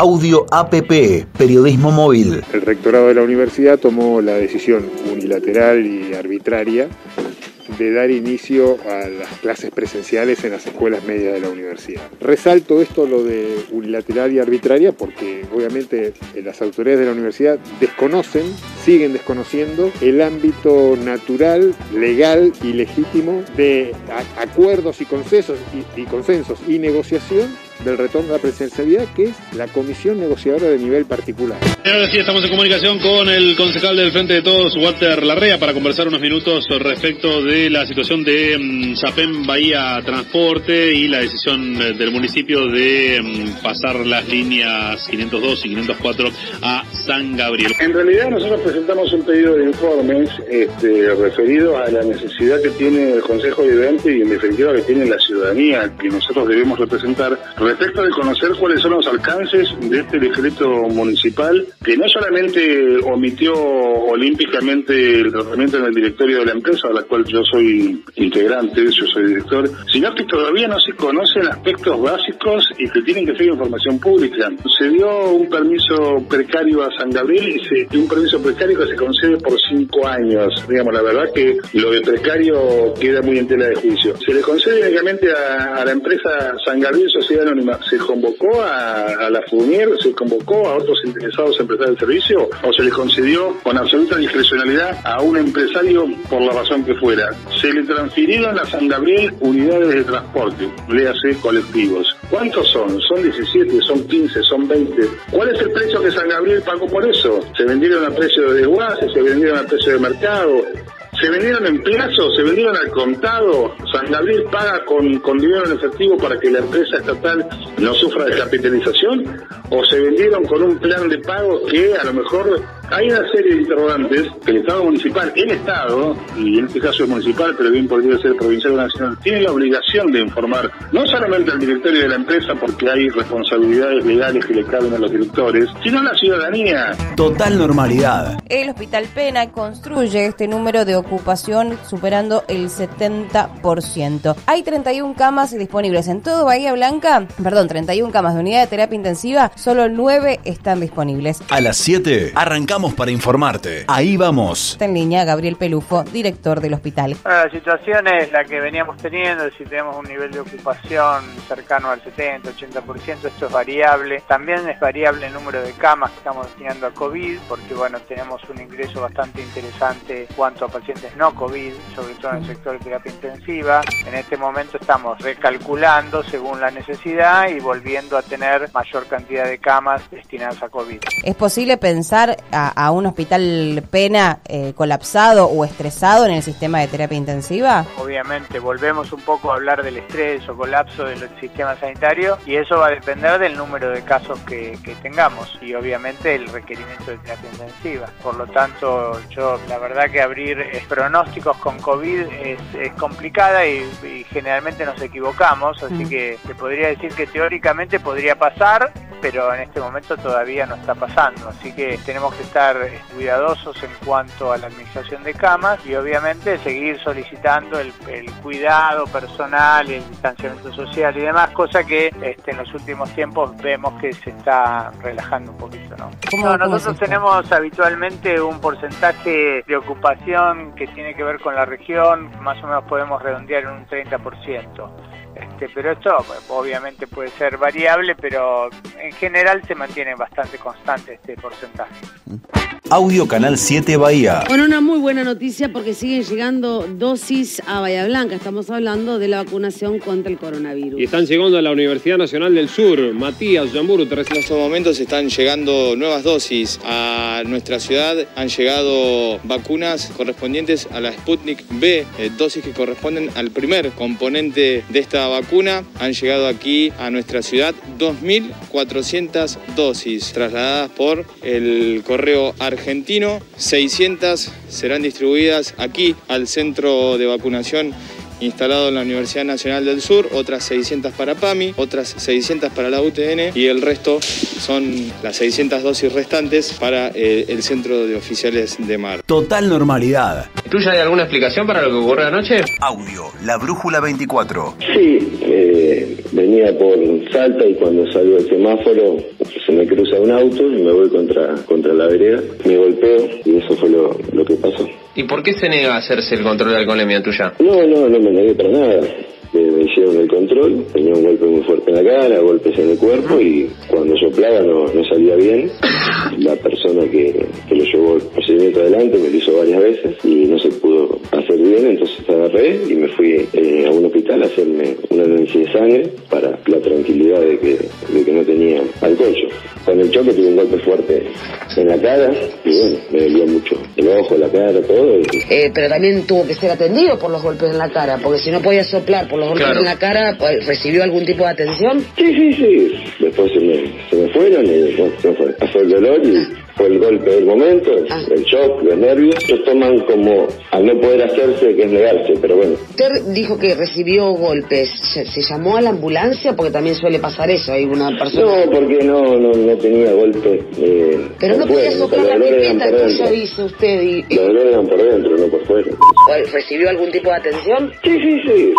Audio APP, periodismo móvil. El rectorado de la universidad tomó la decisión unilateral y arbitraria de dar inicio a las clases presenciales en las escuelas medias de la universidad. Resalto esto lo de unilateral y arbitraria porque obviamente las autoridades de la universidad desconocen, siguen desconociendo el ámbito natural, legal y legítimo de acuerdos y consensos y, consensos y negociación del retorno a la presencialidad, que es la comisión negociadora de nivel particular. Ahora sí, estamos en comunicación con el concejal del Frente de Todos, Walter Larrea, para conversar unos minutos respecto de la situación de mm, Bahía Transporte y la decisión eh, del municipio de mm, pasar las líneas 502 y 504 a San Gabriel. En realidad nosotros presentamos un pedido de informes este, referido a la necesidad que tiene el Consejo Liberante y en definitiva que tiene la ciudadanía que nosotros debemos representar respecto de conocer cuáles son los alcances de este decreto municipal que no solamente omitió olímpicamente el tratamiento en el directorio de la empresa, a la cual yo soy integrante, yo soy director, sino que todavía no se conocen aspectos básicos y que tienen que ser información pública. Se dio un permiso precario a San Gabriel y un permiso precario que se concede por cinco años. Digamos, la verdad que lo de precario queda muy en tela de juicio. Se le concede únicamente a, la empresa San Gabriel Sociedad se convocó a, la FUNIER, se convocó a otros interesados en prestar el servicio o se le concedió con absoluta discrecionalidad a un empresario por la razón que fuera. Se le transfirieron a San Gabriel unidades de transporte, léase colectivos. ¿Cuántos son? ¿Son 17? ¿Son 15? ¿Son 20? ¿Cuál es el precio que San Gabriel pagó por eso? ¿Se vendieron a precio de desguace? ¿Se vendieron a precio de mercado? Se vendieron en plazo, se vendieron al contado. San Gabriel paga con, con dinero en efectivo para que la empresa estatal no sufra de capitalización o se vendieron con un plan de pago que a lo mejor hay una serie de interrogantes que el Estado municipal, el Estado, y en este caso es municipal, pero bien podría ser provincial o nacional, tiene la obligación de informar no solamente al directorio de la empresa porque hay responsabilidades legales que le caben a los directores, sino a la ciudadanía. Total normalidad. El Hospital Pena construye este número de ocupación superando el 70%. Hay 31 camas disponibles en todo Bahía Blanca, perdón, 31 camas de unidad de terapia intensiva, solo 9 están disponibles. A las 7 arrancamos para informarte. Ahí vamos. Está en línea Gabriel Pelufo, director del hospital. la situación es la que veníamos teniendo, si tenemos un nivel de ocupación cercano al 70, 80%, esto es variable. También es variable el número de camas que estamos destinando a COVID, porque bueno, tenemos un ingreso bastante interesante en cuanto a pacientes no COVID, sobre todo en el sector de terapia intensiva. En este momento estamos recalculando según la necesidad y volviendo a tener mayor cantidad de camas destinadas a COVID. ¿Es posible pensar a a, un hospital pena eh, colapsado o estresado en el sistema de terapia intensiva? Obviamente, volvemos un poco a hablar del estrés o colapso del sistema sanitario y eso va a depender del número de casos que, tengamos y obviamente el requerimiento de terapia intensiva. Por lo tanto, yo la verdad que abrir eh, pronósticos con COVID es, complicada y, generalmente nos equivocamos, así mm. que te podría decir que teóricamente podría pasar, pero en este momento todavía no está pasando, así que tenemos que estar cuidadosos en cuanto a la administración de camas y obviamente seguir solicitando el, cuidado personal, el distanciamiento social y demás, cosa que este, en los últimos tiempos vemos que se está relajando un poquito. ¿no? nosotros tenemos habitualmente un porcentaje de ocupación que tiene que ver con la región, más o menos podemos redondear en un 30%. Este, pero esto obviamente puede ser variable, pero en general se mantiene bastante constante este porcentaje. Audio Canal 7 Bahía. Con una muy buena noticia porque siguen llegando dosis a Bahía Blanca. Estamos hablando de la vacunación contra el coronavirus. Y están llegando a la Universidad Nacional del Sur. Matías Yamburu. En estos momentos están llegando nuevas dosis a nuestra ciudad. Han llegado vacunas correspondientes a la Sputnik B, eh, dosis que corresponden al primer componente de esta vacuna. Han llegado aquí a nuestra ciudad 2.400 dosis trasladadas por el correo argentino. 600 serán distribuidas aquí al centro de vacunación instalado en la Universidad Nacional del Sur, otras 600 para PAMI, otras 600 para la UTN y el resto son las 600 dosis restantes para eh, el Centro de Oficiales de Mar. Total normalidad. ¿Tuya hay alguna explicación para lo que ocurrió anoche? Audio, la brújula 24. Sí, eh, venía por Salta y cuando salgo del semáforo se me cruza un auto y me voy contra, contra la vereda, me golpeo y eso fue lo, lo que pasó. ¿Y por qué se niega a hacerse el control de alcoholemia tuya? No, no, no me negué para nada. Me hicieron el control, tenía un golpe muy fuerte en la cara, golpes en el cuerpo y cuando soplaba no, no salía bien. La persona que, que lo llevó el procedimiento adelante me lo hizo varias veces y no se pudo hacer bien, entonces agarré y me fui eh, a un hospital a hacerme un análisis de sangre para la tranquilidad de que, de que no tenía alcohol. yo. Con el choque tuve un golpe fuerte en la cara y bueno, me dolió mucho el ojo, la cara, todo. y- Eh, pero también tuvo que ser atendido por los golpes en la cara, porque si no podía soplar por los golpes Claro. en la cara, pues, ¿recibió algún tipo de atención? Sí, sí, sí. Después se me, se me fueron y bueno, se fue. Pasó el dolor y fue el golpe del momento, el shock, los nervios. Lo toman como al no poder hacerse, que es negarse, pero bueno. Usted dijo que recibió golpes. ¿Se, se llamó a la ambulancia? Porque también suele pasar eso. Hay una persona... No, porque no, no, no tenía golpe. Eh, Pero no podía soplar la pipeta, dentro. dice usted. Y, y- Los dolores eran por dentro, no por fuera. ¿Recibió algún tipo de atención? Sí, sí, sí.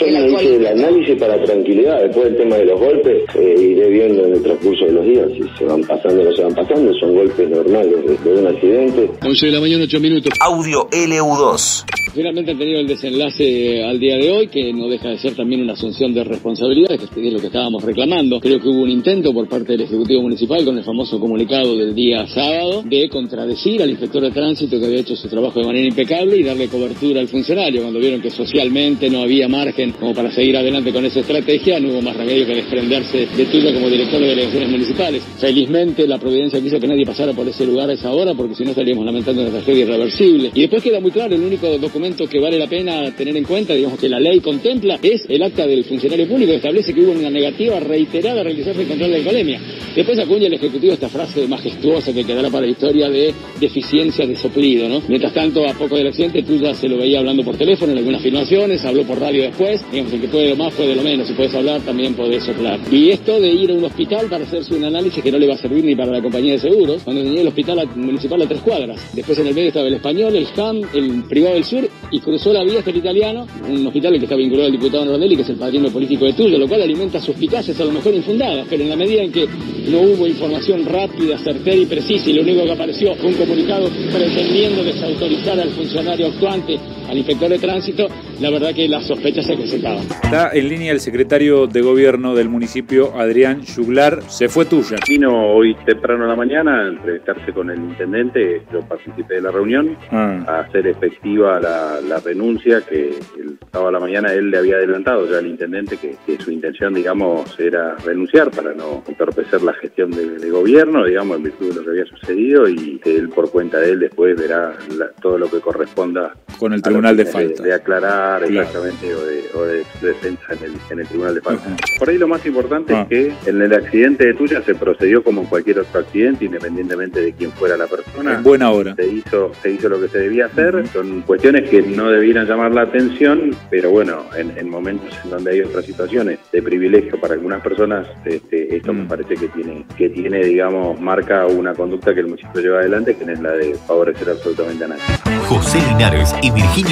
Yo me hice el análisis para tranquilidad. Después del tema de los golpes, eh, iré viendo en el transcurso de los días si se van pasando o no se van pasando. Son golpes normales de, de un accidente. 11 de la mañana, 8 minutos. Audio LU2. Finalmente han tenido el desenlace al día de hoy, que no deja de ser también una asunción de responsabilidades, que es lo que estábamos reclamando. Creo que hubo un intento por parte del Ejecutivo Municipal con el famoso comunicado del día sábado de contradecir al inspector de tránsito que había hecho su trabajo de manera impecable y darle cobertura al funcionario. Cuando vieron que socialmente no había margen como para seguir adelante con esa estrategia, no hubo más remedio que desprenderse de tuyo como director de delegaciones municipales. Felizmente la providencia quiso que nadie pasara por ese lugar a esa hora porque si no estaríamos lamentando una tragedia irreversible. Y después queda muy claro, el único documento que vale la pena tener en cuenta, digamos que la ley contempla, es el acta del funcionario público que establece que hubo una negativa reiterada a realizarse el control de alcoholemia. Después acuña el Ejecutivo esta frase majestuosa que quedará para la historia de deficiencia de soplido, ¿no? Mientras tanto, a poco del accidente, tú ya se lo veía hablando por teléfono en algunas filmaciones, habló por radio después, digamos, el que puede lo más puede lo menos, si puedes hablar también podés soplar. Y esto de ir a un hospital para hacerse un análisis que no le va a servir ni para la compañía de seguros, cuando tenía el hospital municipal a tres cuadras. Después en el medio estaba el español, el HAM, el privado del sur, y cruzó la vía hasta el italiano, un hospital al que está vinculado el diputado Nordelli, que es el padrino político de Tuyo, lo cual alimenta suspicacias a lo mejor infundadas, pero en la medida en que no hubo información rápida, certera y precisa, y lo único que apareció fue un comunicado pretendiendo desautorizar al funcionario actuante, al inspector de tránsito, la verdad que las sospechas se secaban. Está en línea el secretario de gobierno del municipio, Adrián Juglar. Se fue tuya. Vino hoy temprano en la mañana a entrevistarse con el intendente, yo participé de la reunión, Ah. a hacer efectiva la, la renuncia que el sábado a la mañana él le había adelantado ya al intendente que, que su intención, digamos, era renunciar para no entorpecer la gestión de, de gobierno, digamos, en virtud de lo que había sucedido y que él por cuenta de él después verá la- todo lo que corresponda Con el lo tribunal de falta. De, aclarar Claro. exactamente o de, o de su defensa en el, en el tribunal de falta. Por ahí lo más importante Ah. es que en el accidente de tuya se procedió como en cualquier otro accidente, independientemente de quién fuera la persona. En buena hora. Se hizo, se hizo lo que se debía hacer. Son cuestiones que no debieran llamar la atención, pero bueno, en, en momentos en donde hay otras situaciones de privilegio para algunas personas, este, esto me parece que tiene, que tiene, digamos, marca una conducta que el municipio lleva adelante, que no es la de favorecer absolutamente a nadie. José Linares y Virginia